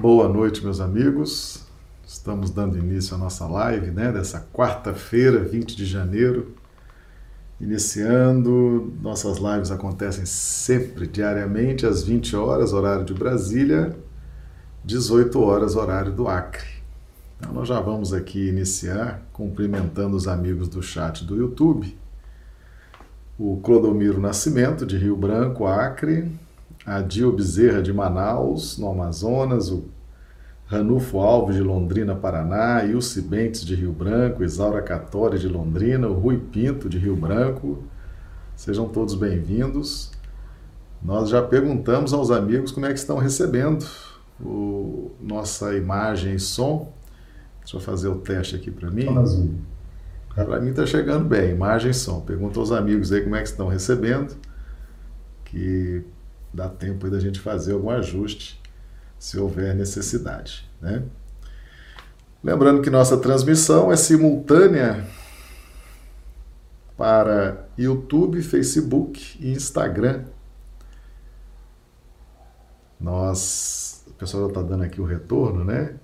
Boa noite, meus amigos. Estamos dando início à nossa live, né, dessa quarta-feira, 20 de janeiro. Iniciando, nossas lives acontecem sempre, diariamente, às 20 horas, horário de Brasília, 18 horas, horário do Acre. Então, nós já vamos aqui iniciar cumprimentando os amigos do chat do YouTube. O Clodomiro Nascimento, de Rio Branco, Acre, a Dio Bezerra de Manaus, no Amazonas, o Ranulfo Alves de Londrina, Paraná, Ilse Bentes de Rio Branco, Isaura Catori de Londrina, o Rui Pinto de Rio Branco. Sejam todos bem-vindos. Nós já perguntamos aos amigos como é que estão recebendo o, nossa imagem e som. Deixa eu fazer o teste aqui para mim. Para mim está chegando bem, imagem e som. Pergunta aos amigos aí como é que estão recebendo, que dá tempo aí da gente fazer algum ajuste se houver necessidade. Né? Lembrando que nossa transmissão é simultânea para YouTube, Facebook e Instagram. Nós, o pessoal está dando aqui o retorno, né?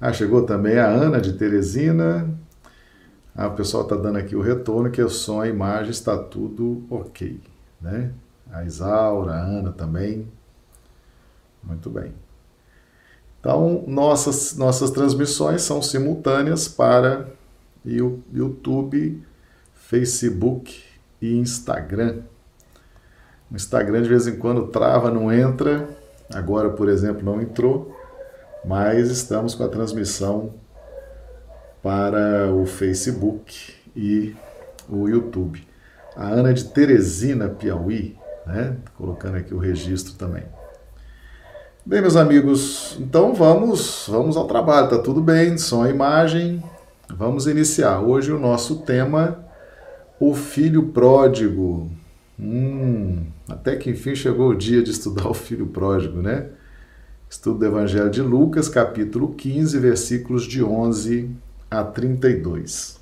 Ah, chegou também a Ana de Teresina. Ah, o pessoal está dando aqui o retorno que o som a imagem está tudo ok, né? A Isaura, a Ana também. Muito bem. Então, nossas, nossas transmissões são simultâneas para YouTube, Facebook e Instagram. O Instagram de vez em quando trava, não entra. Agora, por exemplo, não entrou, mas estamos com a transmissão para o Facebook e o YouTube. A Ana de Teresina, Piauí, né? Colocando aqui o registro também. Bem, meus amigos, então vamos, vamos ao trabalho, tá tudo bem, som e imagem. Vamos iniciar. Hoje o nosso tema, o filho pródigo. Hum, até que enfim chegou o dia de estudar o filho pródigo, né? Estudo do Evangelho de Lucas, capítulo 15, versículos de 11 a 32.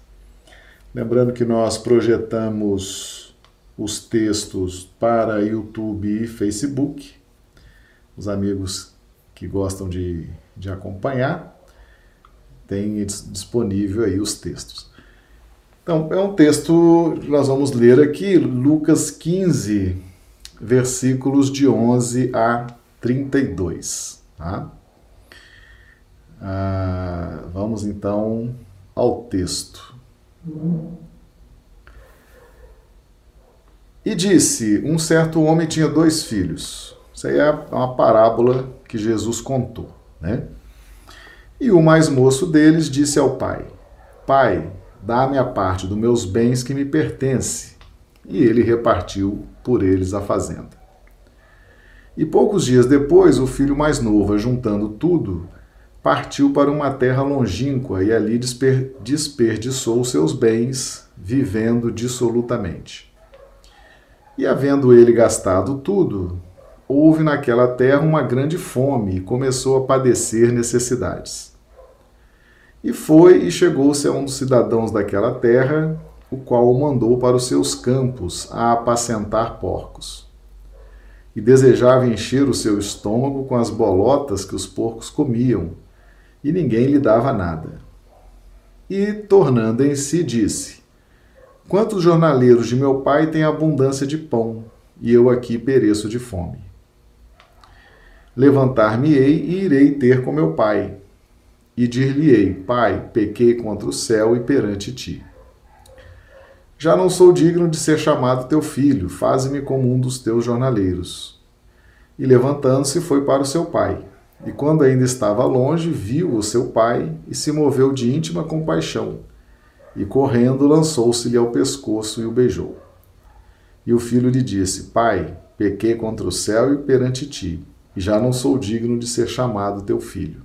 Lembrando que nós projetamos os textos para YouTube e Facebook. Os amigos que gostam de, de acompanhar têm disponível aí os textos. Então, é um texto que nós vamos ler aqui, Lucas 15, versículos de 11 a 32. Tá? Ah, vamos então ao texto. E disse: Um certo homem tinha dois filhos. Isso aí é uma parábola que Jesus contou, né? E o mais moço deles disse ao pai: Pai, dá-me a parte dos meus bens que me pertence. E ele repartiu por eles a fazenda. E poucos dias depois, o filho mais novo, juntando tudo, partiu para uma terra longínqua e ali desper desperdiçou seus bens, vivendo dissolutamente. E havendo ele gastado tudo, houve naquela terra uma grande fome e começou a padecer necessidades. E foi e chegou-se a um dos cidadãos daquela terra, o qual o mandou para os seus campos a apacentar porcos. E desejava encher o seu estômago com as bolotas que os porcos comiam, e ninguém lhe dava nada. E, tornando em si, disse: Quantos jornaleiros de meu pai têm abundância de pão, e eu aqui pereço de fome? Levantar-me-ei e irei ter com meu pai, e dir-lhe-ei: Pai, pequei contra o céu e perante ti. Já não sou digno de ser chamado teu filho, faze-me como um dos teus jornaleiros. E levantando-se, foi para o seu pai. E quando ainda estava longe, viu o seu pai e se moveu de íntima compaixão e correndo lançou-se-lhe ao pescoço e o beijou. E o filho lhe disse: Pai, pequei contra o céu e perante ti, e já não sou digno de ser chamado teu filho.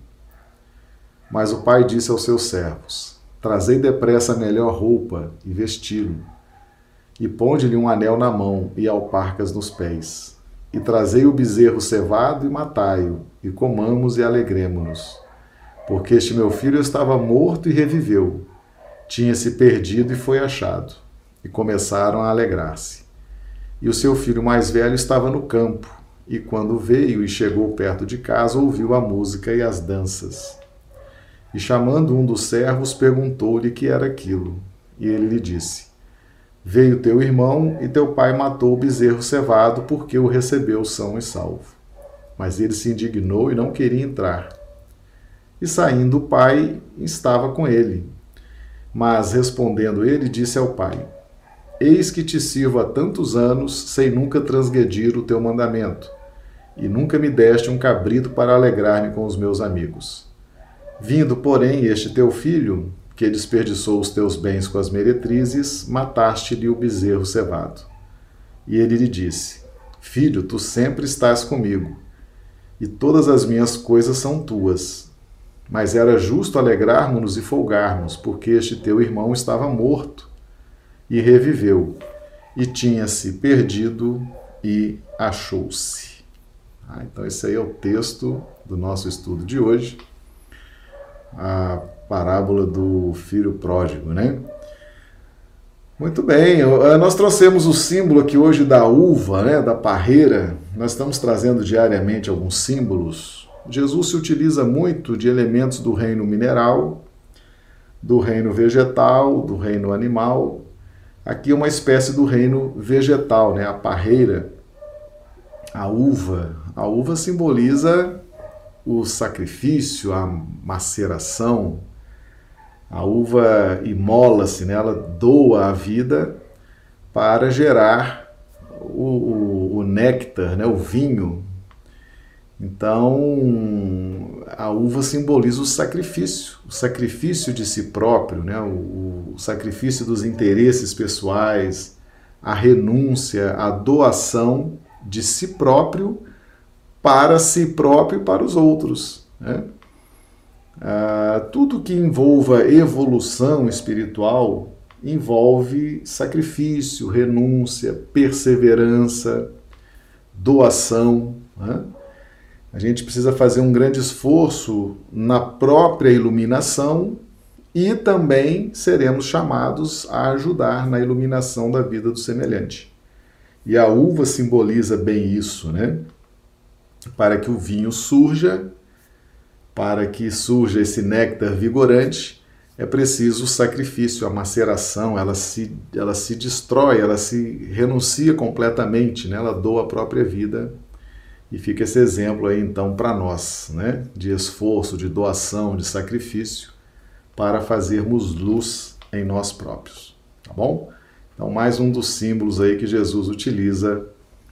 Mas o pai disse aos seus servos: Trazei depressa a melhor roupa e vesti-lo, e ponde-lhe um anel na mão e alparcas nos pés. E trazei o bezerro cevado e matai-o, e comamos e alegremo-nos. Porque este meu filho estava morto e reviveu tinha se perdido e foi achado, e começaram a alegrar-se. E o seu filho mais velho estava no campo, e quando veio e chegou perto de casa, ouviu a música e as danças. E chamando um dos servos, perguntou-lhe que era aquilo. E ele lhe disse: Veio teu irmão e teu pai matou o bezerro cevado, porque o recebeu são e salvo. Mas ele se indignou e não queria entrar. E saindo o pai, estava com ele. Mas respondendo ele, disse ao pai: Eis que te sirvo há tantos anos, sem nunca transgredir o teu mandamento e nunca me deste um cabrito para alegrar-me com os meus amigos. Vindo, porém, este teu filho, que desperdiçou os teus bens com as meretrizes, mataste-lhe o bezerro cevado. E ele lhe disse: Filho, tu sempre estás comigo, e todas as minhas coisas são tuas. Mas era justo alegrarmos-nos e folgarmos, porque este teu irmão estava morto e reviveu, e tinha-se perdido e achou-se. Ah, então, esse aí é o texto do nosso estudo de hoje, a parábola do filho pródigo, né? Muito bem, eh, nós trouxemos o símbolo aqui hoje da uva, né, da parreira. Nós estamos trazendo diariamente alguns símbolos. Jesus se utiliza muito de elementos do reino mineral, do reino vegetal, do reino animal. Aqui é uma espécie do reino vegetal, né, a parreira a uva. A uva simboliza o sacrifício, a maceração. A uva imola-se, né? ela doa a vida para gerar o, o, o néctar, né? o vinho. Então, a uva simboliza o sacrifício, o sacrifício de si próprio, né? o, o sacrifício dos interesses pessoais, a renúncia, a doação de si próprio para si próprio e para os outros. Né? Ah, tudo que envolva evolução espiritual envolve sacrifício, renúncia, perseverança, doação. Né? A gente precisa fazer um grande esforço na própria iluminação e também seremos chamados a ajudar na iluminação da vida do semelhante. E a uva simboliza bem isso, né? Para que o vinho surja, para que surja esse néctar vigorante, é preciso o sacrifício, a maceração, ela se, ela se destrói, ela se renuncia completamente, né? ela doa a própria vida. E fica esse exemplo aí então para nós, né? de esforço, de doação, de sacrifício, para fazermos luz em nós próprios. Tá bom? Então, mais um dos símbolos aí que Jesus utiliza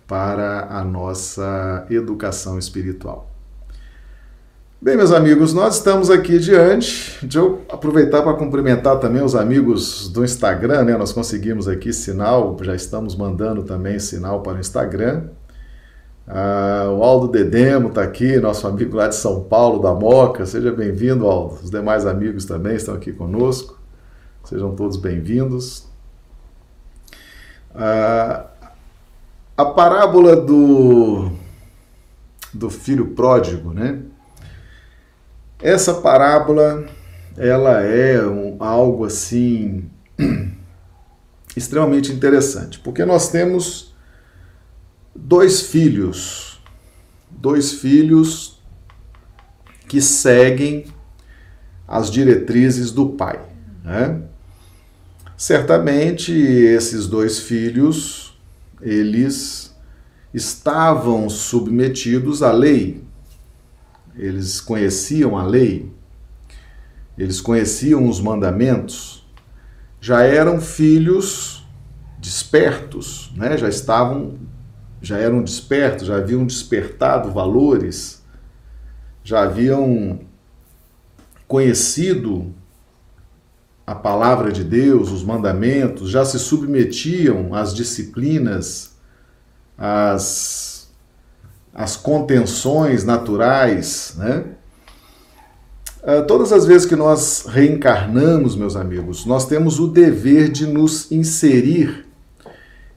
para a nossa educação espiritual. Bem, meus amigos, nós estamos aqui diante. Deixa eu aproveitar para cumprimentar também os amigos do Instagram, né? Nós conseguimos aqui sinal, já estamos mandando também sinal para o Instagram. Ah, o Aldo Dedemo está aqui, nosso amigo lá de São Paulo, da Moca. Seja bem-vindo, Aldo. Os demais amigos também estão aqui conosco. Sejam todos bem-vindos. A, a parábola do, do filho pródigo, né? Essa parábola, ela é um, algo assim extremamente interessante, porque nós temos dois filhos, dois filhos que seguem as diretrizes do pai, né? Certamente esses dois filhos, eles estavam submetidos à lei. Eles conheciam a lei. Eles conheciam os mandamentos. Já eram filhos despertos, né? Já estavam já eram despertos, já haviam despertado valores, já haviam conhecido a palavra de Deus, os mandamentos, já se submetiam às disciplinas, às, às contenções naturais, né? Ah, todas as vezes que nós reencarnamos, meus amigos, nós temos o dever de nos inserir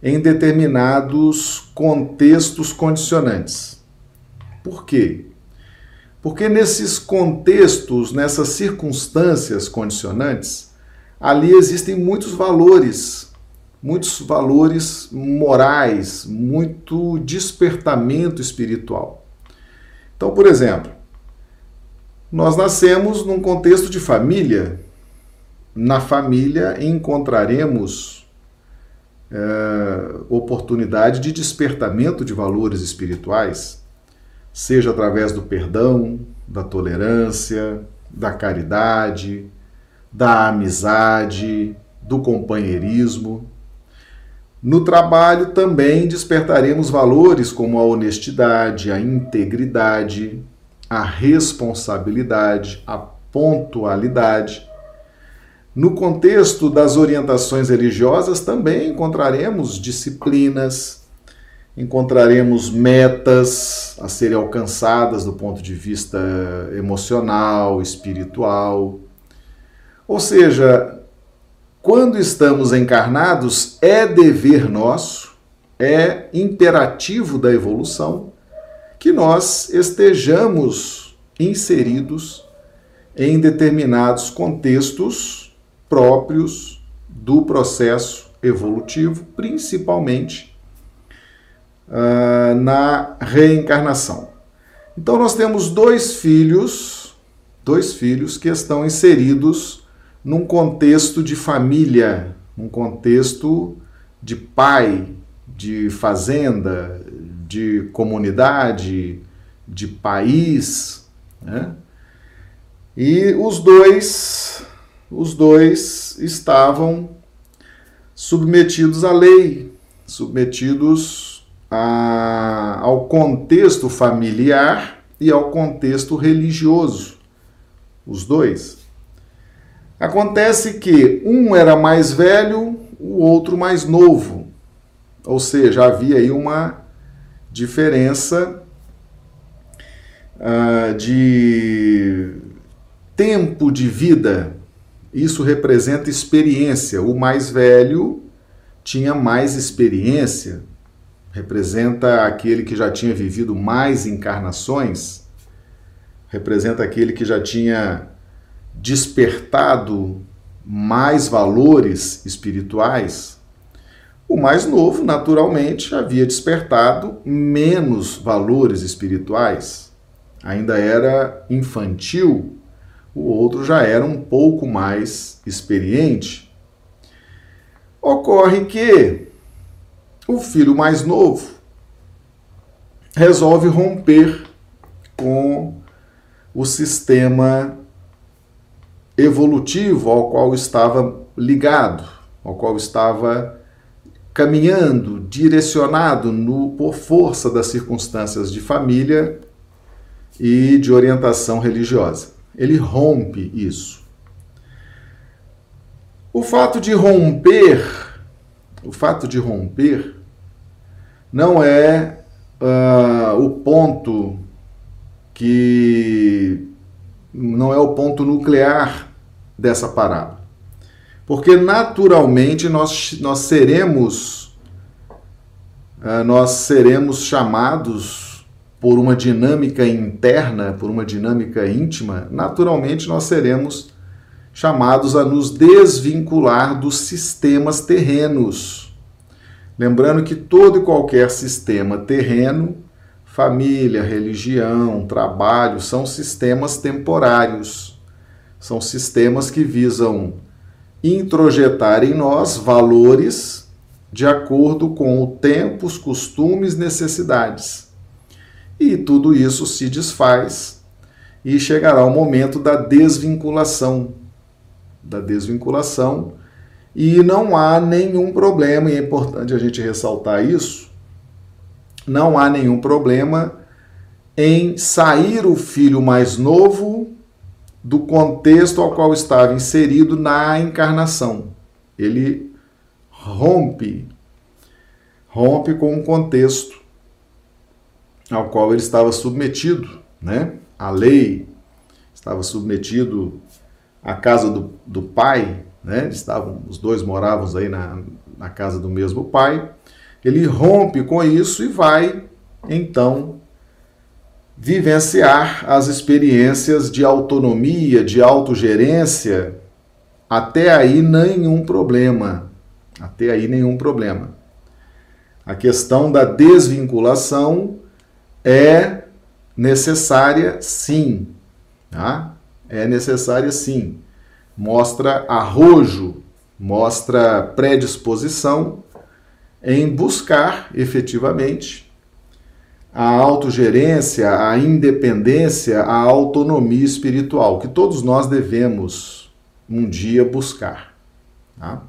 em determinados contextos condicionantes. Por quê? Porque nesses contextos, nessas circunstâncias condicionantes, ali existem muitos valores muitos valores morais, muito despertamento espiritual. Então, por exemplo, nós nascemos num contexto de família. Na família encontraremos é, oportunidade de despertamento de valores espirituais, seja através do perdão, da tolerância, da caridade, da amizade, do companheirismo. No trabalho também despertaremos valores como a honestidade, a integridade, a responsabilidade, a pontualidade. No contexto das orientações religiosas também encontraremos disciplinas, encontraremos metas a serem alcançadas do ponto de vista emocional, espiritual. Ou seja, quando estamos encarnados, é dever nosso, é imperativo da evolução que nós estejamos inseridos em determinados contextos próprios do processo evolutivo, principalmente uh, na reencarnação. Então nós temos dois filhos, dois filhos que estão inseridos num contexto de família, num contexto de pai, de fazenda, de comunidade, de país, né? E os dois, os dois estavam submetidos à lei, submetidos a, ao contexto familiar e ao contexto religioso, os dois. Acontece que um era mais velho, o outro mais novo. Ou seja, havia aí uma diferença uh, de tempo de vida. Isso representa experiência. O mais velho tinha mais experiência, representa aquele que já tinha vivido mais encarnações, representa aquele que já tinha despertado mais valores espirituais, o mais novo, naturalmente, havia despertado menos valores espirituais. Ainda era infantil, o outro já era um pouco mais experiente. Ocorre que o filho mais novo resolve romper com o sistema evolutivo ao qual estava ligado, ao qual estava caminhando, direcionado no, por força das circunstâncias de família e de orientação religiosa. Ele rompe isso. O fato de romper, o fato de romper, não é uh, o ponto que não é o ponto nuclear dessa parábola. Porque naturalmente nós, nós seremos uh, nós seremos chamados por uma dinâmica interna, por uma dinâmica íntima, naturalmente nós seremos chamados a nos desvincular dos sistemas terrenos. Lembrando que todo e qualquer sistema terreno, família, religião, trabalho, são sistemas temporários são sistemas que visam introjetar em nós valores de acordo com o tempo, os costumes, necessidades. E tudo isso se desfaz e chegará o momento da desvinculação. Da desvinculação. E não há nenhum problema, e é importante a gente ressaltar isso, não há nenhum problema em sair o filho mais novo do contexto ao qual estava inserido na encarnação. Ele rompe, rompe com o contexto ao qual ele estava submetido, né? A lei estava submetido à casa do, do pai, né? Estavam, os dois moravam aí na, na casa do mesmo pai. Ele rompe com isso e vai então vivenciar as experiências de autonomia, de autogerência, até aí nenhum problema. Até aí nenhum problema. A questão da desvinculação é necessária sim. Tá? É necessária sim. Mostra arrojo, mostra predisposição em buscar efetivamente a autogerência, a independência, a autonomia espiritual, que todos nós devemos um dia buscar. Tá?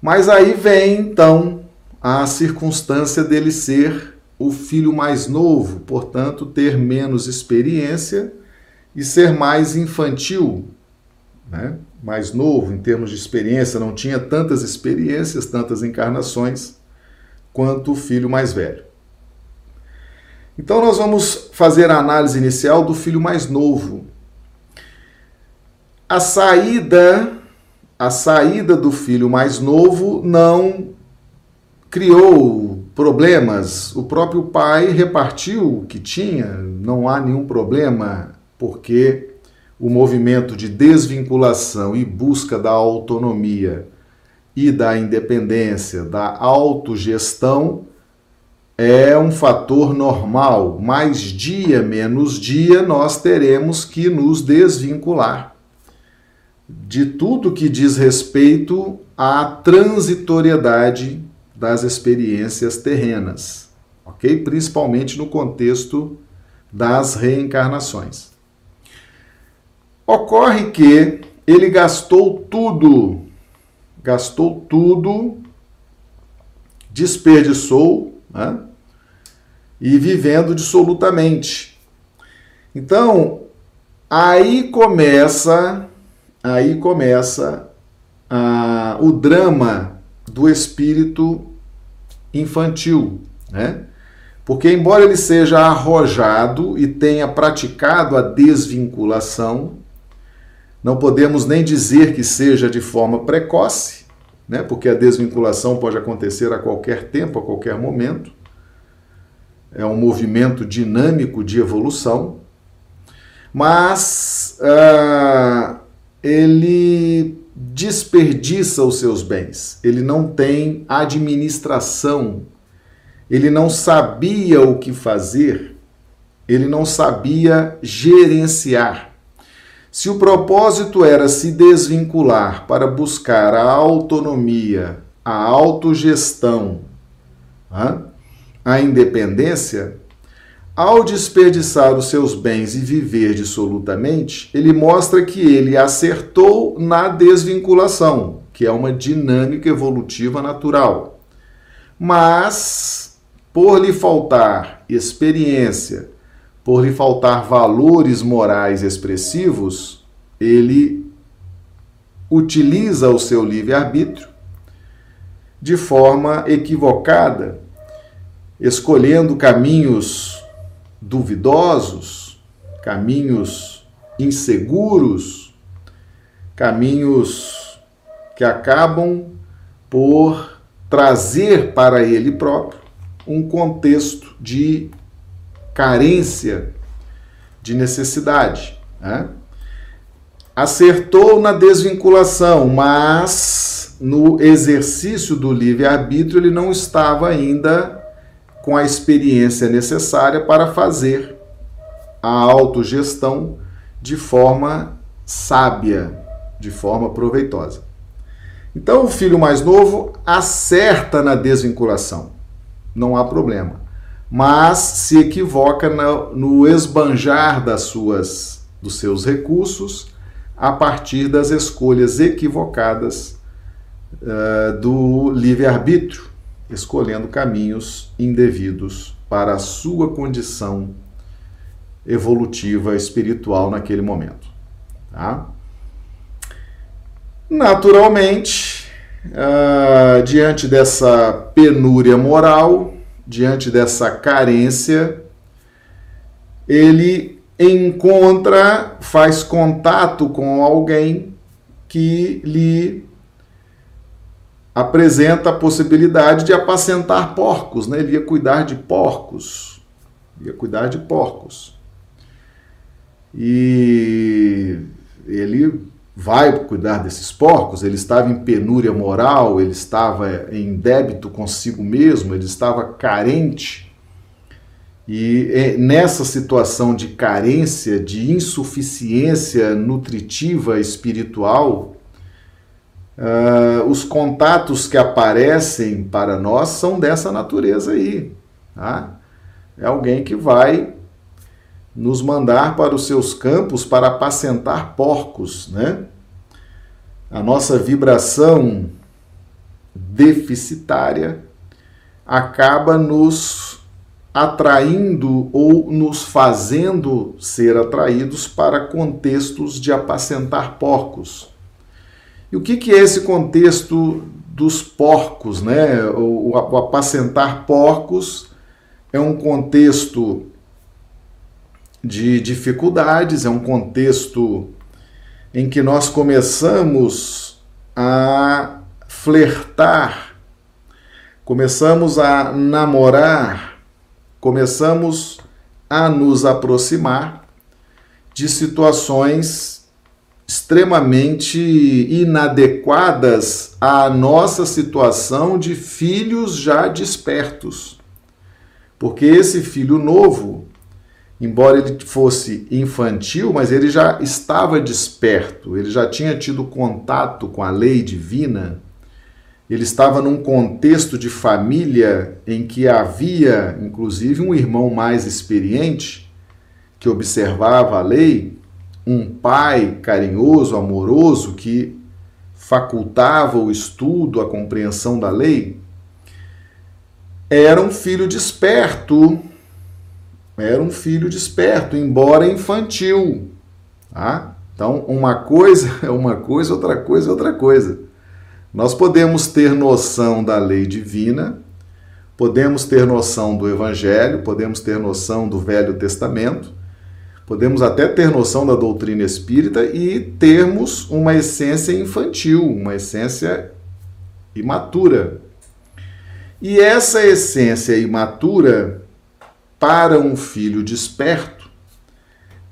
Mas aí vem então a circunstância dele ser o filho mais novo, portanto, ter menos experiência e ser mais infantil, né? mais novo em termos de experiência, não tinha tantas experiências, tantas encarnações quanto o filho mais velho. Então, nós vamos fazer a análise inicial do filho mais novo. A saída, a saída do filho mais novo não criou problemas. O próprio pai repartiu o que tinha, não há nenhum problema, porque o movimento de desvinculação e busca da autonomia e da independência, da autogestão, é um fator normal. Mais dia menos dia, nós teremos que nos desvincular de tudo que diz respeito à transitoriedade das experiências terrenas, ok? Principalmente no contexto das reencarnações. Ocorre que ele gastou tudo, gastou tudo, desperdiçou, né? E vivendo dissolutamente. Então, aí começa, aí começa ah, o drama do espírito infantil, né? Porque, embora ele seja arrojado e tenha praticado a desvinculação, não podemos nem dizer que seja de forma precoce, né? porque a desvinculação pode acontecer a qualquer tempo, a qualquer momento. É um movimento dinâmico de evolução, mas uh, ele desperdiça os seus bens, ele não tem administração, ele não sabia o que fazer, ele não sabia gerenciar. Se o propósito era se desvincular para buscar a autonomia, a autogestão, a independência, ao desperdiçar os seus bens e viver dissolutamente, ele mostra que ele acertou na desvinculação, que é uma dinâmica evolutiva natural. Mas, por lhe faltar experiência, por lhe faltar valores morais expressivos, ele utiliza o seu livre-arbítrio de forma equivocada, escolhendo caminhos duvidosos, caminhos inseguros, caminhos que acabam por trazer para ele próprio um contexto de carência, de necessidade. Né? Acertou na desvinculação, mas no exercício do livre-arbítrio ele não estava ainda com a experiência necessária para fazer a autogestão de forma sábia, de forma proveitosa. Então, o filho mais novo acerta na desvinculação, não há problema, mas se equivoca no esbanjar das suas, dos seus recursos a partir das escolhas equivocadas uh, do livre-arbítrio escolhendo caminhos indevidos para a sua condição evolutiva espiritual naquele momento. Tá? Naturalmente, uh, diante dessa penúria moral, diante dessa carência, ele encontra, faz contato com alguém que lhe apresenta a possibilidade de apacentar porcos, né? ele ia cuidar de porcos, ia cuidar de porcos. E ele vai cuidar desses porcos, ele estava em penúria moral, ele estava em débito consigo mesmo, ele estava carente. E é, nessa situação de carência, de insuficiência nutritiva espiritual, uh, os contatos que aparecem para nós são dessa natureza aí. Tá? É alguém que vai nos mandar para os seus campos para apacentar porcos, né? A nossa vibração deficitária acaba nos atraindo ou nos fazendo ser atraídos para contextos de apacentar porcos. E o que, que é esse contexto dos porcos, né? O, o apacentar porcos é um contexto de dificuldades, é um contexto em que nós começamos a flertar, começamos a namorar, começamos a nos aproximar de situações extremamente inadequadas à nossa situação de filhos já despertos. Porque esse filho novo, embora ele fosse infantil, mas ele já estava desperto, ele já tinha tido contato com a lei divina, ele estava num contexto de família em que havia, inclusive, um irmão mais experiente que observava a lei, um pai carinhoso, amoroso que facultava o estudo, a compreensão da lei. Era um filho desperto era um filho desperto, embora infantil. Tá? Então, uma coisa é uma coisa, outra coisa é outra coisa. Nós podemos ter noção da lei divina, podemos ter noção do Evangelho, podemos ter noção do Velho Testamento, podemos até ter noção da doutrina espírita e termos uma essência infantil, uma essência imatura. E essa essência imatura para um filho desperto,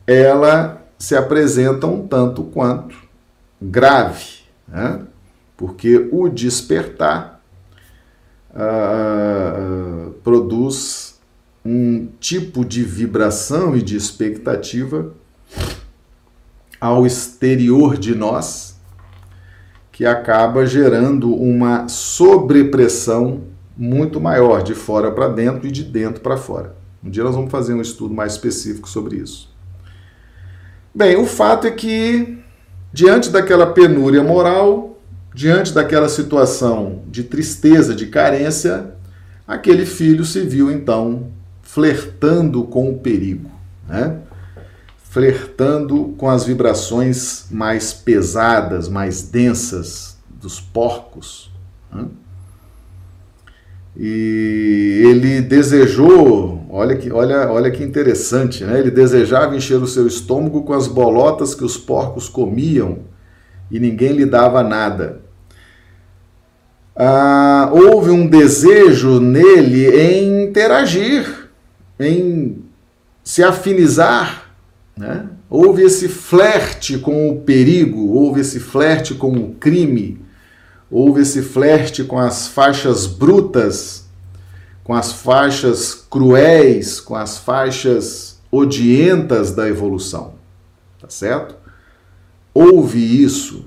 ela se apresenta um tanto quanto grave, né? porque o despertar uh, produz um tipo de vibração e de expectativa ao exterior de nós que acaba gerando uma sobrepressão muito maior de fora para dentro e de dentro para fora. Um dia nós vamos fazer um estudo mais específico sobre isso. Bem, o fato é que, diante daquela penúria moral, diante daquela situação de tristeza, de carência, aquele filho se viu então flertando com o perigo, né? flertando com as vibrações mais pesadas, mais densas dos porcos. Né? E ele desejou, olha que, olha, olha que interessante, né? Ele desejava encher o seu estômago com as bolotas que os porcos comiam e ninguém lhe dava nada. Ah, houve um desejo nele em interagir, em se afinizar, né? Houve esse flerte com o perigo, houve esse flerte com o crime houve esse flerte com as faixas brutas, com as faixas cruéis, com as faixas odientas da evolução. Tá certo? Houve isso.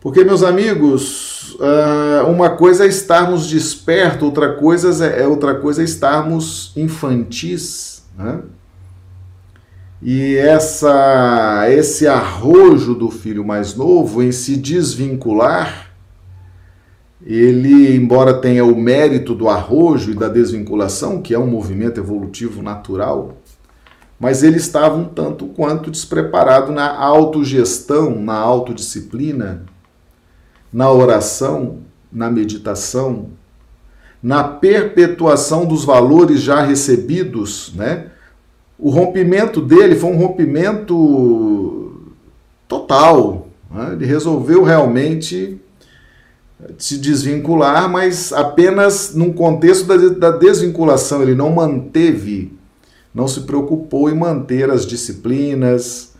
Porque, meus amigos, ah, uma coisa é estarmos despertos, outra coisa é, é, outra coisa é estarmos infantis, né? E essa, esse arrojo do filho mais novo em se desvincular ele, embora tenha o mérito do arrojo e da desvinculação, que é um movimento evolutivo natural, mas ele estava um tanto quanto despreparado na autogestão, na autodisciplina, na oração, na meditação, na perpetuação dos valores já recebidos, né? O rompimento dele foi um rompimento total. Né? Ele resolveu realmente se desvincular, mas apenas num contexto da desvinculação. Ele não manteve, não se preocupou em manter as disciplinas,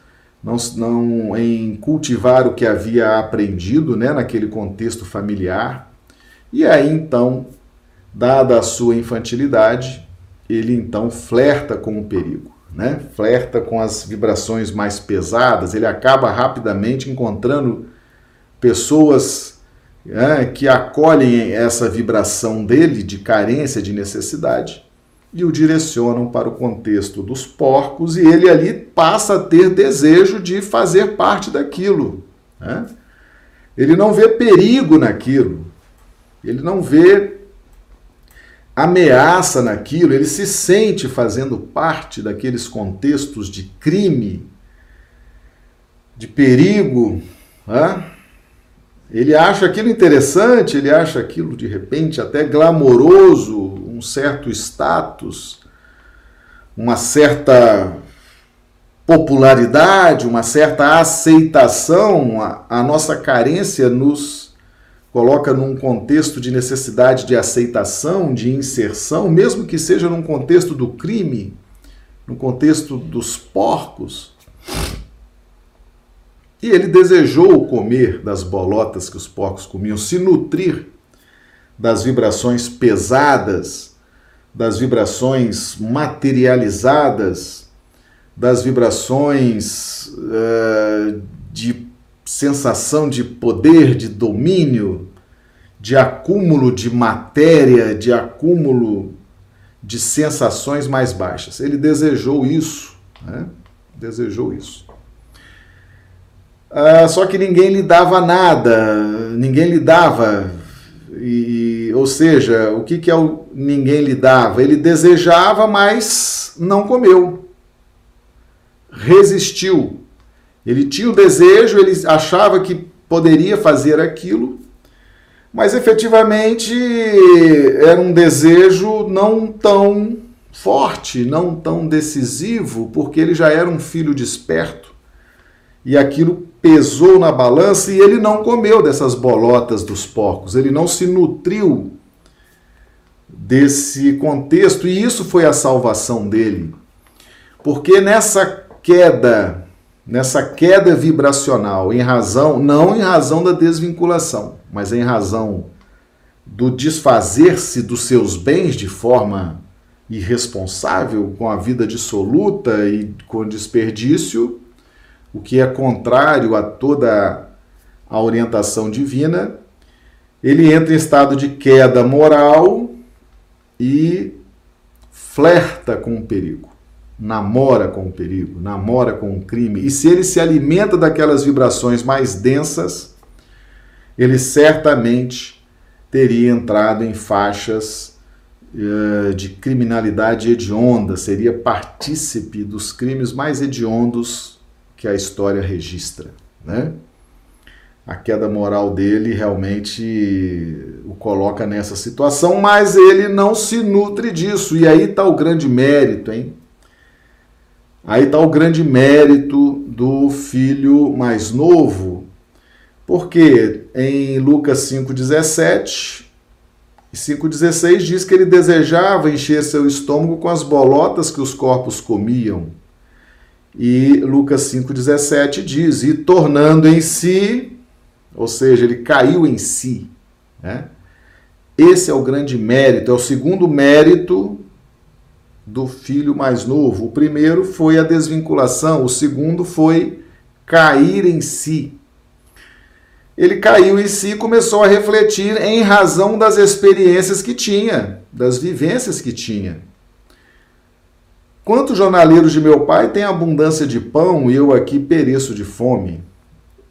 não, não em cultivar o que havia aprendido né, naquele contexto familiar. E aí então, dada a sua infantilidade, ele então flerta com o perigo, né? flerta com as vibrações mais pesadas, ele acaba rapidamente encontrando pessoas é, que acolhem essa vibração dele de carência, de necessidade, e o direcionam para o contexto dos porcos, e ele ali passa a ter desejo de fazer parte daquilo. Né? Ele não vê perigo naquilo, ele não vê ameaça naquilo, ele se sente fazendo parte daqueles contextos de crime, de perigo. Né? Ele acha aquilo interessante, ele acha aquilo de repente até glamouroso, um certo status, uma certa popularidade, uma certa aceitação. A, a nossa carência nos coloca num contexto de necessidade de aceitação, de inserção, mesmo que seja num contexto do crime, no contexto dos porcos. E ele desejou comer das bolotas que os porcos comiam, se nutrir das vibrações pesadas, das vibrações materializadas, das vibrações uh, de sensação de poder, de domínio, de acúmulo de matéria, de acúmulo de sensações mais baixas. Ele desejou isso, né? desejou isso. Ah, só que ninguém lhe dava nada, ninguém lhe dava. E, ou seja, o que, que é o ninguém lhe dava? Ele desejava, mas não comeu. Resistiu. Ele tinha o desejo, ele achava que poderia fazer aquilo, mas efetivamente era um desejo não tão forte, não tão decisivo, porque ele já era um filho desperto e aquilo pesou na balança e ele não comeu dessas bolotas dos porcos, ele não se nutriu desse contexto e isso foi a salvação dele. Porque nessa queda, nessa queda vibracional, em razão, não em razão da desvinculação, mas em razão do desfazer-se dos seus bens de forma irresponsável, com a vida dissoluta e com desperdício, o que é contrário a toda a orientação divina, ele entra em estado de queda moral e flerta com o perigo, namora com o perigo, namora com o crime. E se ele se alimenta daquelas vibrações mais densas, ele certamente teria entrado em faixas uh, de criminalidade hedionda, seria partícipe dos crimes mais hediondos que a história registra, né? A queda moral dele realmente o coloca nessa situação, mas ele não se nutre disso. E aí está o grande mérito, hein? Aí está o grande mérito do filho mais novo, porque em Lucas 5,17 e 5,16 diz que ele desejava encher seu estômago com as bolotas que os corpos comiam. E Lucas 5,17 diz: E tornando em si, ou seja, ele caiu em si. Né? Esse é o grande mérito, é o segundo mérito do filho mais novo. O primeiro foi a desvinculação, o segundo foi cair em si. Ele caiu em si e começou a refletir em razão das experiências que tinha, das vivências que tinha. Quantos jornaleiros de meu pai têm abundância de pão e eu aqui pereço de fome?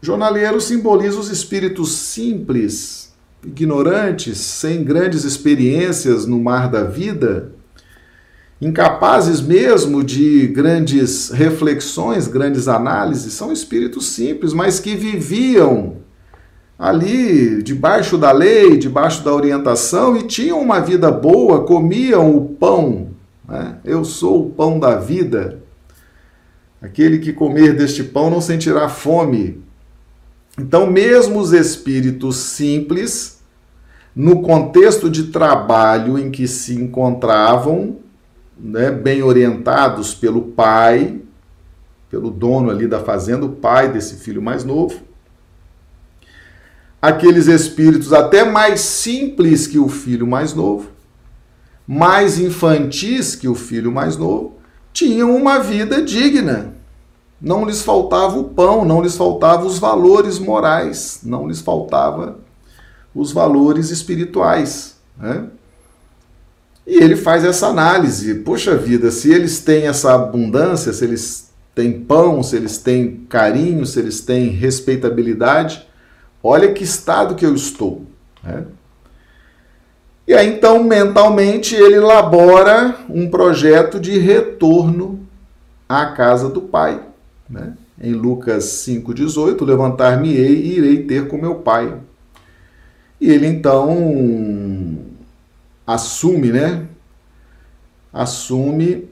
Jornaleiro simboliza os espíritos simples, ignorantes, sem grandes experiências no mar da vida, incapazes mesmo de grandes reflexões, grandes análises, são espíritos simples, mas que viviam ali debaixo da lei, debaixo da orientação e tinham uma vida boa, comiam o pão né? Eu sou o pão da vida. Aquele que comer deste pão não sentirá fome. Então, mesmo os espíritos simples, no contexto de trabalho em que se encontravam, né, bem orientados pelo Pai, pelo dono ali da fazenda, o pai desse filho mais novo. Aqueles espíritos até mais simples que o filho mais novo, mais infantis que o filho mais novo, tinham uma vida digna. Não lhes faltava o pão, não lhes faltava os valores morais, não lhes faltava os valores espirituais. Né? E ele faz essa análise. Poxa vida, se eles têm essa abundância, se eles têm pão, se eles têm carinho, se eles têm respeitabilidade, olha que estado que eu estou. Né? E aí então, mentalmente, ele elabora um projeto de retorno à casa do pai. Né? Em Lucas 5,18, levantar-me-ei e irei ter com meu pai. E ele então assume, né? Assume,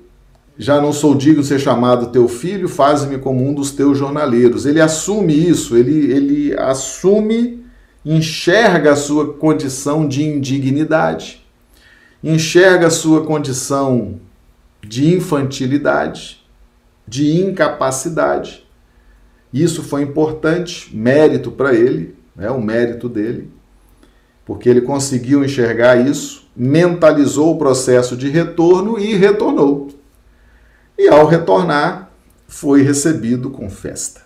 já não sou digno de ser chamado teu filho, faz-me como um dos teus jornaleiros. Ele assume isso, ele, ele assume, enxerga a sua condição de indignidade, enxerga a sua condição de infantilidade, de incapacidade. Isso foi importante, mérito para ele, é o mérito dele, porque ele conseguiu enxergar isso mentalizou o processo de retorno e retornou. E ao retornar, foi recebido com festa.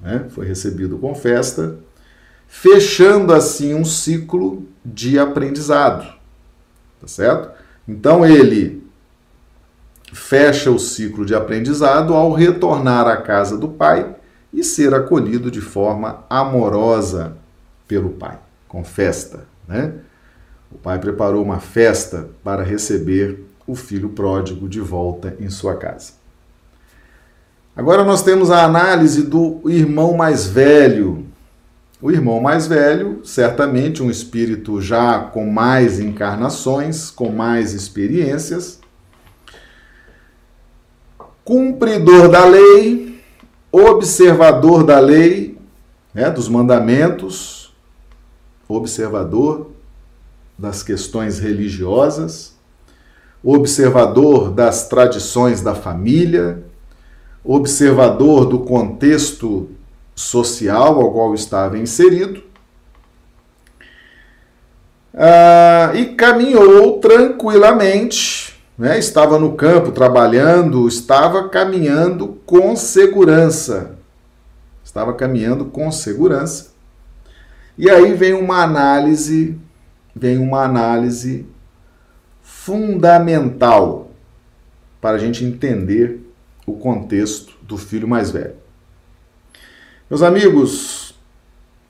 Né? Foi recebido com festa, fechando assim um ciclo de aprendizado. Tá certo? Então ele fecha o ciclo de aprendizado ao retornar à casa do pai e ser acolhido de forma amorosa pelo pai, com festa, né? O pai preparou uma festa para receber o filho pródigo de volta em sua casa. Agora nós temos a análise do irmão mais velho. O irmão mais velho, certamente um espírito já com mais encarnações, com mais experiências, cumpridor da lei, observador da lei, né, dos mandamentos, observador das questões religiosas, observador das tradições da família, observador do contexto social ao qual estava inserido, ah, e caminhou tranquilamente, né? estava no campo trabalhando, estava caminhando com segurança. Estava caminhando com segurança. E aí vem uma análise vem uma análise fundamental para a gente entender o contexto do filho mais velho. Meus amigos,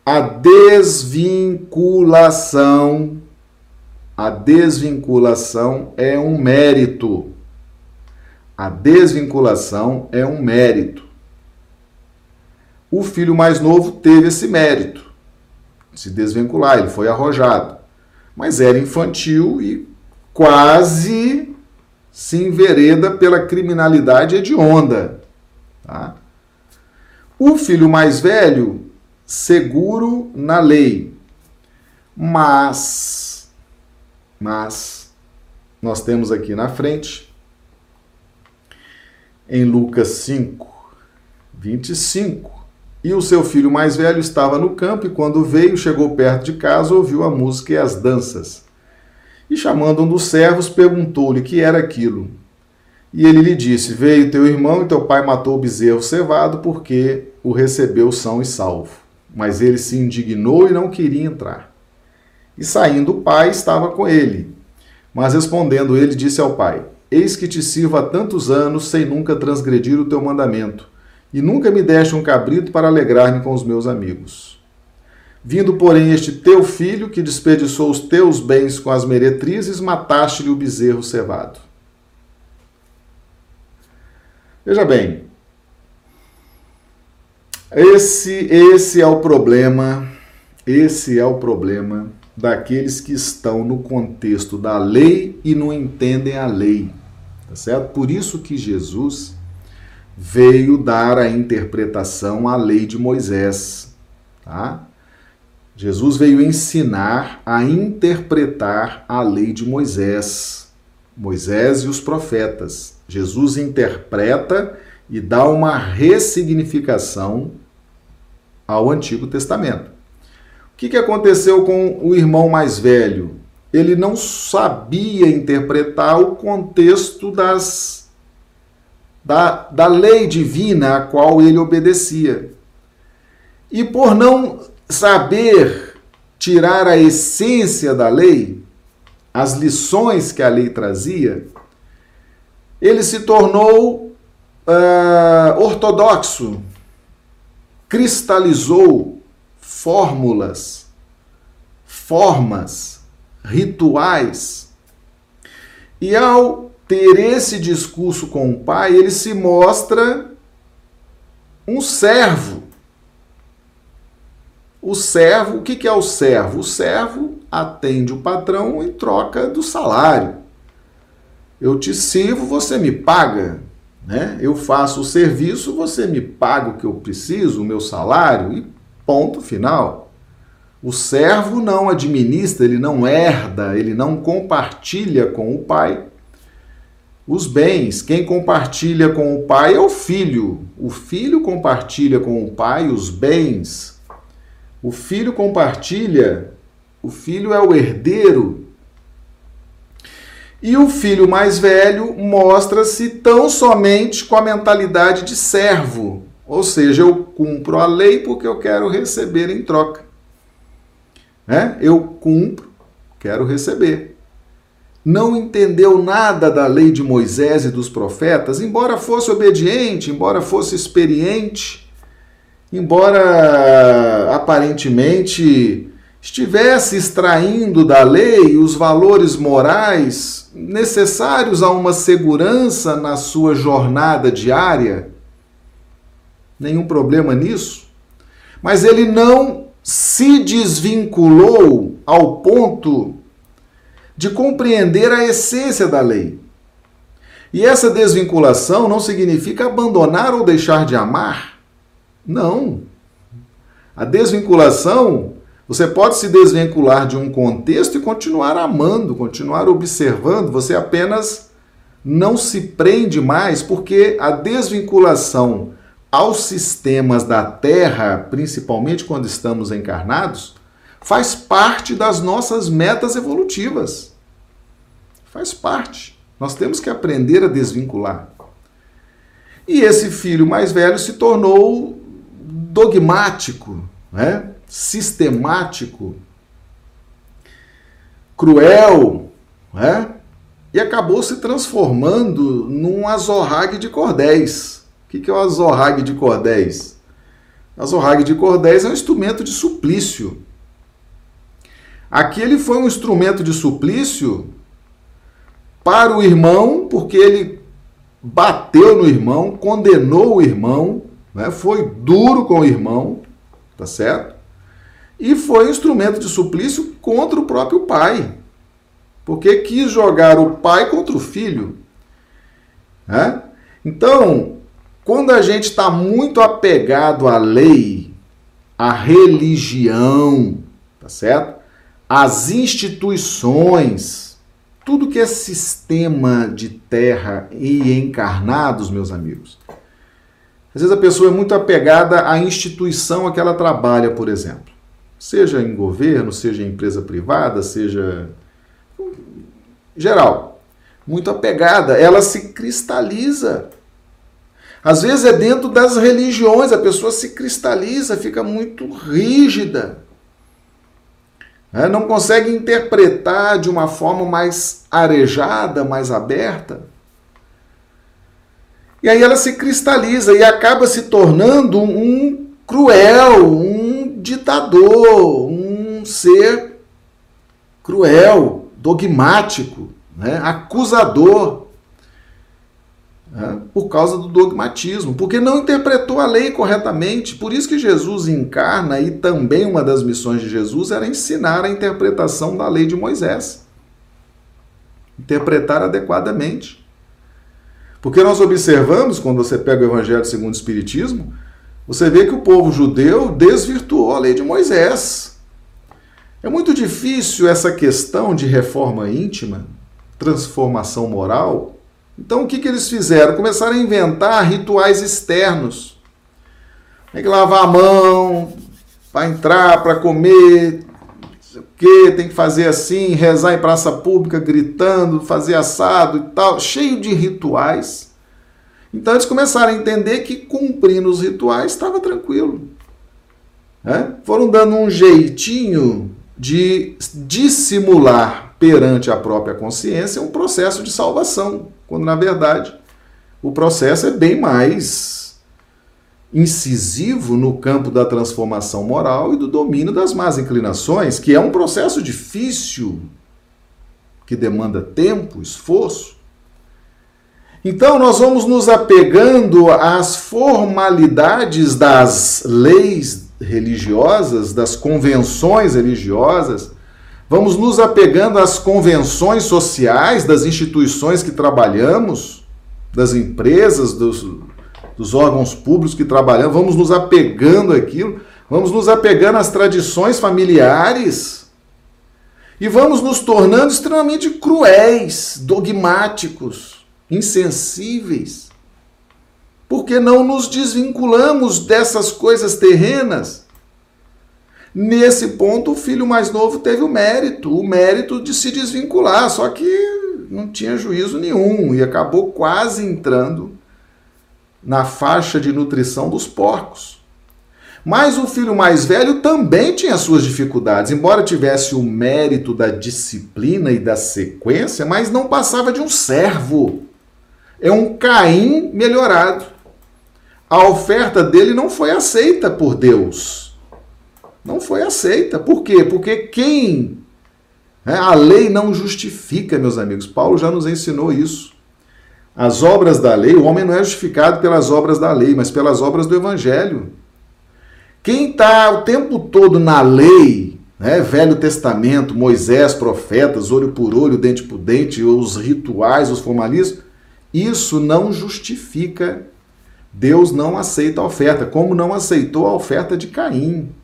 a desvinculação, a desvinculação é um mérito. A desvinculação é um mérito. O filho mais novo teve esse mérito, se desvincular, ele foi arrojado mas era infantil e quase se envereda pela criminalidade hedionda. Tá? O filho mais velho, seguro na lei. Mas, mas, nós temos aqui na frente, em Lucas 5, 25, e o seu filho mais velho estava no campo e, quando veio, chegou perto de casa, ouviu a música e as danças. E, chamando um dos servos, perguntou-lhe que era aquilo. E ele lhe disse: Veio teu irmão e teu pai matou o bezerro cevado, porque o recebeu são e salvo. Mas ele se indignou e não queria entrar. E saindo o pai, estava com ele. Mas respondendo ele, disse ao pai: Eis que te sirvo há tantos anos, sem nunca transgredir o teu mandamento e nunca me deste um cabrito para alegrar-me com os meus amigos. Vindo, porém, este teu filho, que desperdiçou os teus bens com as meretrizes, mataste-lhe o bezerro cevado. Veja bem, esse, esse é o problema, esse é o problema daqueles que estão no contexto da lei e não entendem a lei, tá certo? Por isso que Jesus veio dar a interpretação à lei de Moisés. Tá? Jesus veio ensinar a interpretar a lei de Moisés. Moisés e os profetas. Jesus interpreta e dá uma ressignificação ao Antigo Testamento. O que, aconteceu com o irmão mais velho? Ele não sabia interpretar o contexto das, da, da lei divina a qual ele obedecia. E por não saber tirar a essência da lei, as lições que a lei trazia, ele se tornou uh, ortodoxo, cristalizou fórmulas, formas, rituais. E ao ter esse discurso com o pai, ele se mostra um servo. O servo, o que é o servo? O servo atende o patrão em troca do salário. Eu te sirvo, você me paga. Né? Eu faço o serviço, você me paga o que eu preciso, o meu salário, e ponto final. O servo não administra, ele não herda, ele não compartilha com o pai os bens. Quem compartilha com o pai é o filho. O filho compartilha com o pai os bens. O filho compartilha, o filho é o herdeiro e o filho mais velho mostra-se tão somente com a mentalidade de servo, ou seja, eu cumpro a lei porque eu quero receber em troca. Né? Eu cumpro, quero receber. Não entendeu nada da lei de Moisés e dos profetas, embora fosse obediente, embora fosse experiente, embora aparentemente estivesse extraindo da lei os valores morais necessários a uma segurança na sua jornada diária, nenhum problema nisso, mas ele não se desvinculou ao ponto de compreender a essência da lei. E essa desvinculação não significa abandonar ou deixar de amar. Não. A desvinculação você pode se desvincular de um contexto e continuar amando, continuar observando, você apenas não se prende mais, porque a desvinculação aos sistemas da Terra, principalmente quando estamos encarnados, faz parte das nossas metas evolutivas. Faz parte. Nós temos que aprender a desvincular. E esse filho mais velho se tornou dogmático, né? Sistemático, cruel, né? e acabou se transformando num azorrague de cordéis. O que é o azorrague de cordéis? O azorrague de cordéis é um instrumento de suplício. Aqui ele foi um instrumento de suplício para o irmão, porque ele bateu no irmão, condenou o irmão, né? foi duro com o irmão, tá certo? E foi instrumento de suplício contra o próprio pai, porque quis jogar o pai contra o filho. Né? Então, quando a gente está muito apegado à lei, à religião, tá certo? Às instituições, tudo que é sistema de terra e encarnados, meus amigos. Às vezes a pessoa é muito apegada à instituição a que ela trabalha, por exemplo seja em governo, seja em empresa privada, seja geral, muito apegada, ela se cristaliza. Às vezes é dentro das religiões, a pessoa se cristaliza, fica muito rígida. É, não consegue interpretar de uma forma mais arejada, mais aberta. E aí ela se cristaliza e acaba se tornando um cruel, um ditador, um ser cruel, dogmático, né? acusador, né? por causa do dogmatismo, porque não interpretou a lei corretamente. Por isso que Jesus encarna, e também uma das missões de Jesus era ensinar a interpretação da lei de Moisés. Interpretar adequadamente. Porque nós observamos, quando você pega o Evangelho segundo o Espiritismo, você vê que o povo judeu desvirtuou a lei de Moisés. É muito difícil essa questão de reforma íntima, transformação moral, Então o que, que eles fizeram? Começaram a inventar rituais externos. Tem que lavar a mão para entrar, para comer, o que tem que fazer assim, rezar em praça pública, gritando, fazer assado e tal, cheio de rituais. Então eles começaram a entender que cumprindo os rituais estava tranquilo. Né? Foram dando um jeitinho de dissimular perante a própria consciência um processo de salvação, quando na verdade o processo é bem mais incisivo no campo da transformação moral e do domínio das más inclinações, que é um processo difícil, que demanda tempo, esforço. Então, nós vamos nos apegando às formalidades das leis religiosas, das convenções religiosas, vamos nos apegando às convenções sociais das instituições que trabalhamos, das empresas, dos, dos órgãos públicos que trabalhamos, vamos nos apegando àquilo, vamos nos apegando às tradições familiares. E vamos nos tornando extremamente cruéis, dogmáticos, insensíveis porque não nos desvinculamos dessas coisas terrenas. Nesse ponto, o filho mais novo teve o mérito, o mérito de se desvincular, só que não tinha juízo nenhum e acabou quase entrando na faixa de nutrição dos porcos. Mas o filho mais velho também tinha suas dificuldades, embora tivesse o mérito da disciplina e da sequência, mas não passava de um servo. É um Caim melhorado a oferta dele não foi aceita por Deus. Não foi aceita. Por quê? Porque quem. Né, a lei não justifica, meus amigos. Paulo já nos ensinou isso. As obras da lei, o homem não é justificado pelas obras da lei, mas pelas obras do evangelho. Quem está o tempo todo na lei, né, Velho Testamento, Moisés, profetas, olho por olho, dente por dente, os rituais, os formalismos, isso não justifica Deus não aceita a oferta, como não aceitou a oferta de Caim.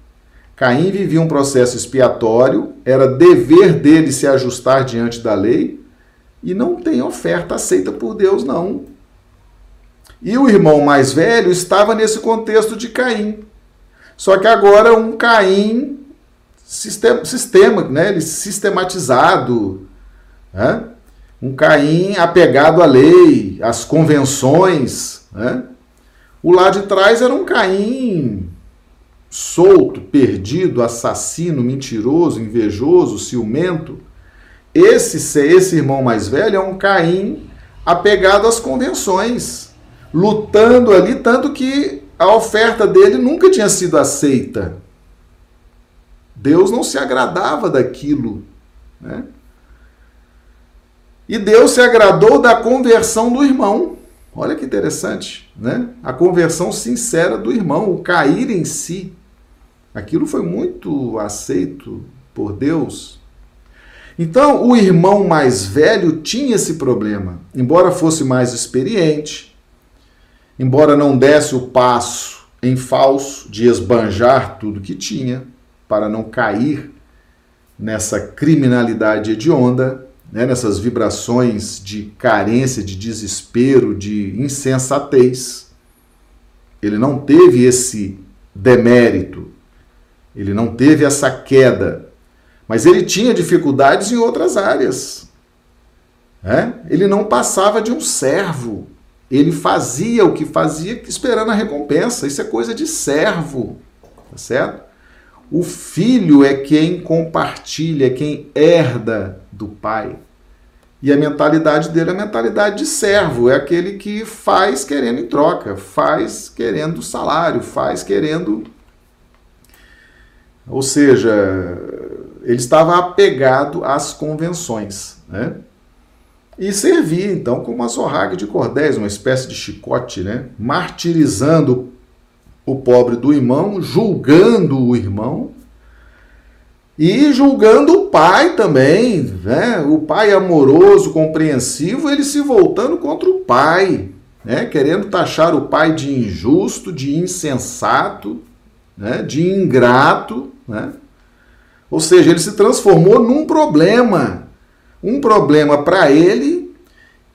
Caim vivia um processo expiatório, era dever dele se ajustar diante da lei, e não tem oferta aceita por Deus, não. E o irmão mais velho estava nesse contexto de Caim. Só que agora um Caim sistema, sistema né, ele sistematizado, né? Um Caim apegado à lei, às convenções, né? O lá de trás era um Caim solto, perdido, assassino, mentiroso, invejoso, ciumento. Esse, esse irmão mais velho é um Caim apegado às convenções, lutando ali, tanto que a oferta dele nunca tinha sido aceita. Deus não se agradava daquilo. Né? E Deus se agradou da conversão do irmão. Olha que interessante, né? A conversão sincera do irmão, o cair em si. Aquilo foi muito aceito por Deus. Então, o irmão mais velho tinha esse problema. Embora fosse mais experiente, embora não desse o passo em falso de esbanjar tudo que tinha, para não cair nessa criminalidade hedionda, né, nessas vibrações de carência, de desespero, de insensatez. Ele não teve esse demérito, ele não teve essa queda, mas ele tinha dificuldades em outras áreas. Né? Ele não passava de um servo, ele fazia o que fazia esperando a recompensa. Isso é coisa de servo, tá certo? O filho é quem compartilha, é quem herda do pai. E a mentalidade dele é a mentalidade de servo, é aquele que faz querendo em troca, faz querendo salário, faz querendo. Ou seja, ele estava apegado às convenções. Né? E servia então como uma zorraga de cordéis, uma espécie de chicote, né? martirizando o pobre do irmão, julgando o irmão e julgando o pai também, né? O pai amoroso, compreensivo, ele se voltando contra o pai, né? Querendo taxar o pai de injusto, de insensato, né? De ingrato, né? Ou seja, ele se transformou num problema, um problema para ele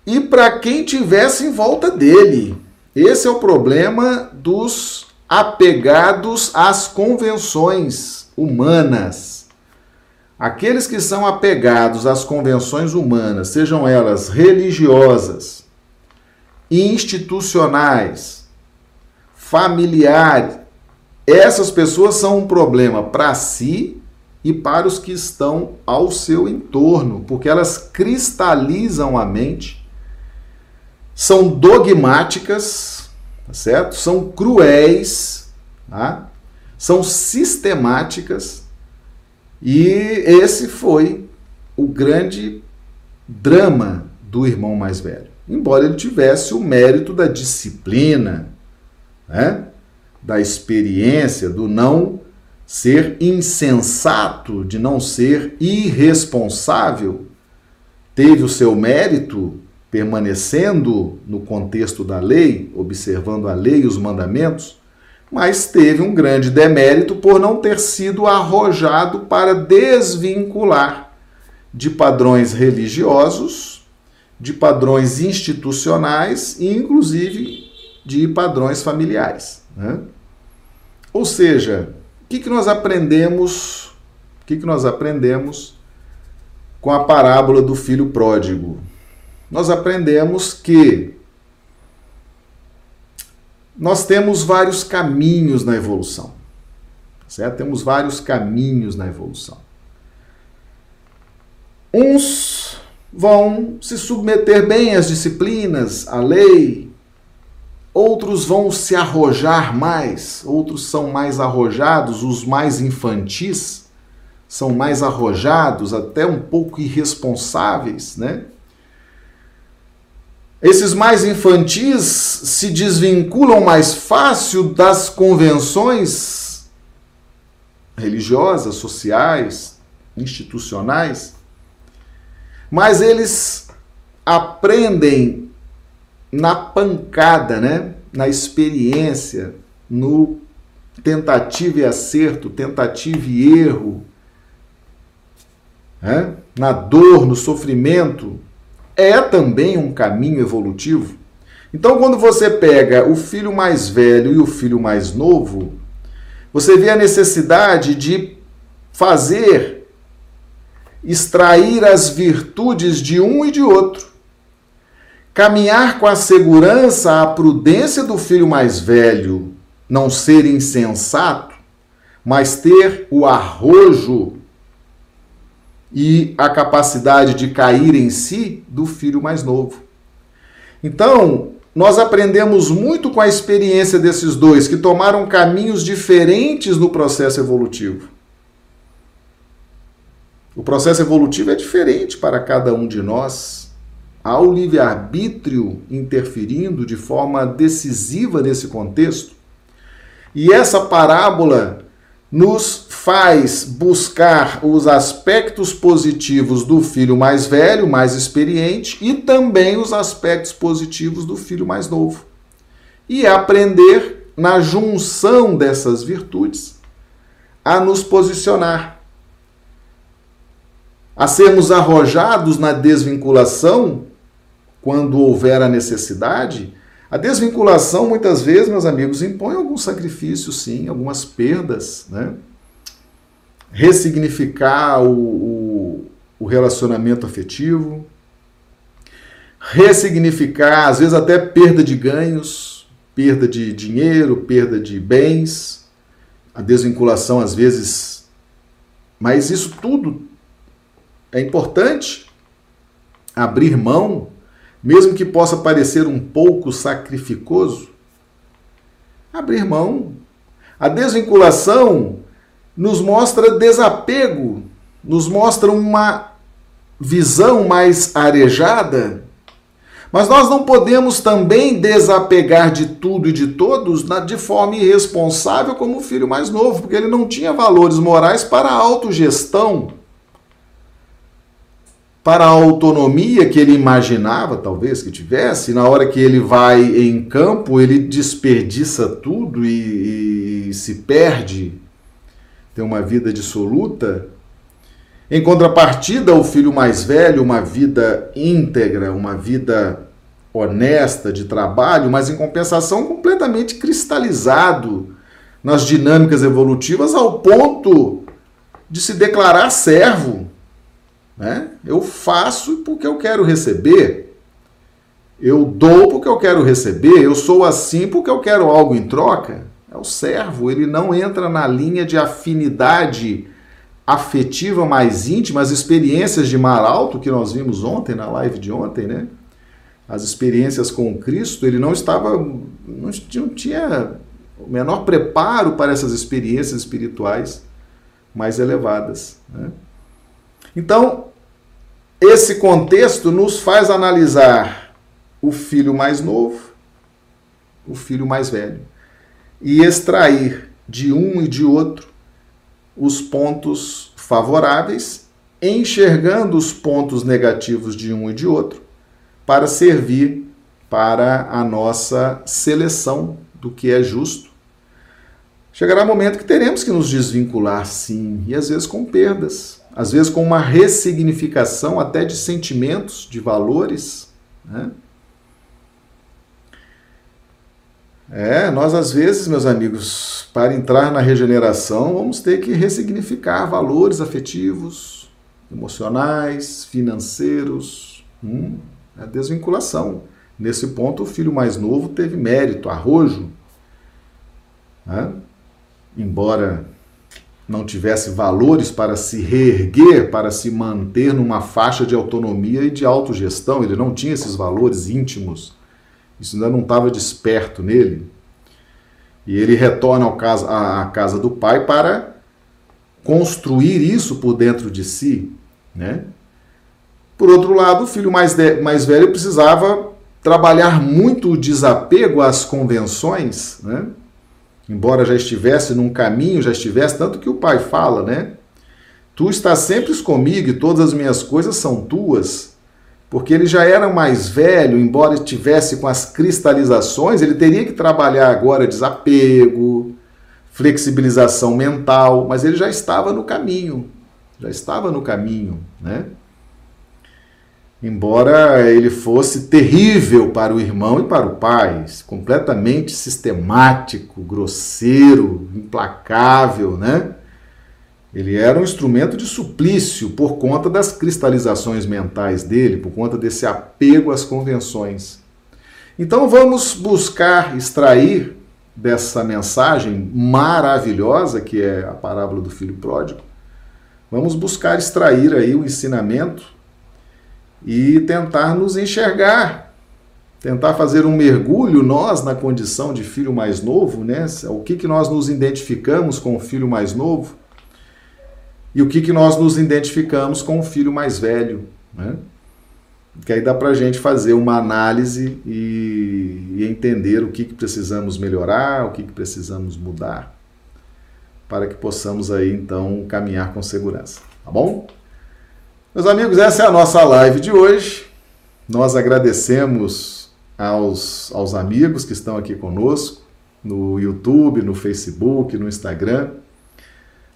e para quem tivesse em volta dele. Esse é o problema dos apegados às convenções humanas. Aqueles que são apegados às convenções humanas, sejam elas religiosas, institucionais, familiares, essas pessoas são um problema para si e para os que estão ao seu entorno, porque elas cristalizam a mente, são dogmáticas, tá certo? São cruéis, tá? são sistemáticas, e esse foi o grande drama do irmão mais velho. Embora ele tivesse o mérito da disciplina, né? da experiência, do não ser insensato, de não ser irresponsável, teve o seu mérito permanecendo no contexto da lei, observando a lei e os mandamentos, mas teve um grande demérito por não ter sido arrojado para desvincular de padrões religiosos, de padrões institucionais e, inclusive, de padrões familiares. Né? Ou seja, o que, que nós aprendemos? O que, que nós aprendemos com a parábola do filho pródigo? Nós aprendemos que nós temos vários caminhos na evolução. Certo? Temos vários caminhos na evolução. Uns vão se submeter bem às disciplinas, à lei, Outros vão se arrojar mais, outros são mais arrojados, os mais infantis são mais arrojados, até um pouco irresponsáveis, né? Esses mais infantis se desvinculam mais fácil das convenções religiosas, sociais, institucionais, mas eles aprendem na pancada, né? na experiência, no tentativa e acerto, tentativa e erro, né? na dor, no sofrimento, é também um caminho evolutivo. Então, quando você pega o filho mais velho e o filho mais novo, você vê a necessidade de fazer, extrair as virtudes de um e de outro Caminhar com a segurança, a prudência do filho mais velho, não ser insensato, mas ter o arrojo e a capacidade de cair em si do filho mais novo. Então, nós aprendemos muito com a experiência desses dois, que tomaram caminhos diferentes no processo evolutivo. O processo evolutivo é diferente para cada um de nós há o livre-arbítrio interferindo de forma decisiva nesse contexto. E essa parábola nos faz buscar os aspectos positivos do filho mais velho, mais experiente, e também os aspectos positivos do filho mais novo. E aprender na junção dessas virtudes a nos posicionar, a sermos arrojados na desvinculação quando houver a necessidade, a desvinculação, muitas vezes, meus amigos, impõe algum sacrifício, sim, algumas perdas, né? Ressignificar o, o, o relacionamento afetivo, ressignificar, às vezes, até perda de ganhos, perda de dinheiro, perda de bens, a desvinculação, às vezes. Mas isso tudo é importante abrir mão mesmo que possa parecer um pouco sacrificoso, abrir mão. A desvinculação nos mostra desapego, nos mostra uma visão mais arejada. Mas nós não podemos também desapegar de tudo e de todos de forma irresponsável como o filho mais novo, porque ele não tinha valores morais para a autogestão para a autonomia que ele imaginava, talvez, que tivesse, na hora que ele vai em campo, ele desperdiça tudo e, e se perde, tem uma vida dissoluta. Em contrapartida, o filho mais velho, uma vida íntegra, uma vida honesta de trabalho, mas em compensação completamente cristalizado nas dinâmicas evolutivas ao ponto de se declarar servo. Né? Eu faço porque eu quero receber. Eu dou porque eu quero receber. Eu sou assim porque eu quero algo em troca. É o servo, ele não entra na linha de afinidade afetiva mais íntima, as experiências de mar alto que nós vimos ontem, na live de ontem, né? As experiências com Cristo, ele não estava, não tinha o menor preparo para essas experiências espirituais mais elevadas. Né? Então, esse contexto nos faz analisar o filho mais novo, o filho mais velho, e extrair de um e de outro os pontos favoráveis, enxergando os pontos negativos de um e de outro, para servir para a nossa seleção do que é justo. Chegará um momento que teremos que nos desvincular, sim, e às vezes com perdas, às vezes com uma ressignificação até de sentimentos, de valores. Né? É, nós às vezes, meus amigos, para entrar na regeneração, vamos ter que ressignificar valores afetivos, emocionais, financeiros. Hum, é a desvinculação. Nesse ponto, o filho mais novo teve mérito, arrojo. Né? Embora não tivesse valores para se reerguer, para se manter numa faixa de autonomia e de autogestão, ele não tinha esses valores íntimos isso ainda não estava desperto nele. E ele retorna ao casa, à, casa do pai para construir isso por dentro de si. Né? Por outro lado, o filho mais, de, mais velho precisava trabalhar muito o desapego às convenções, né? Embora já estivesse num caminho, já estivesse, tanto que o pai fala, né? Tu estás sempre comigo e todas as minhas coisas são tuas porque ele já era mais velho, embora estivesse com as cristalizações, ele teria que trabalhar agora desapego, flexibilização mental, mas ele já estava no caminho, já estava no caminho, né? Embora ele fosse terrível para o irmão e para o pai, completamente sistemático, grosseiro, implacável, né? Ele era um instrumento de suplício por conta das cristalizações mentais dele, por conta desse apego às convenções. Então vamos buscar extrair dessa mensagem maravilhosa que é a parábola do filho pródigo. Vamos buscar extrair aí o ensinamento e tentar nos enxergar, tentar fazer um mergulho nós na condição de filho mais novo, né? O que que nós nos identificamos com o filho mais novo? E o que, que nós nos identificamos com o filho mais velho, né? Que aí dá para a gente fazer uma análise e, e, entender o que, que precisamos melhorar, o que, que precisamos mudar, para que possamos aí então caminhar com segurança, tá bom? Meus amigos, essa é a nossa live de hoje. Nós agradecemos aos, aos amigos que estão aqui conosco no YouTube, no Facebook, no Instagram.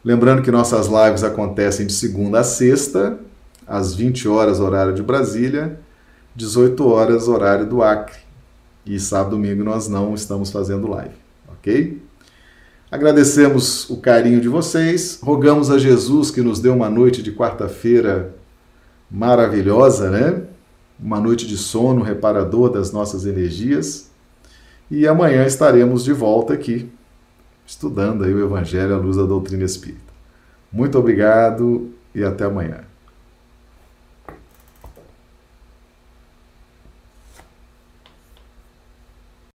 Lembrando que nossas lives acontecem de segunda a sexta, às 20 horas, horário de Brasília, 18 horas, horário do Acre. E sábado e domingo nós não estamos fazendo live, ok? Agradecemos o carinho de vocês, rogamos a Jesus que nos dê uma noite de quarta-feira maravilhosa, né? Uma noite de sono reparador das nossas energias. E amanhã estaremos de volta aqui estudando aí o Evangelho à luz da doutrina espírita. Muito obrigado e até amanhã.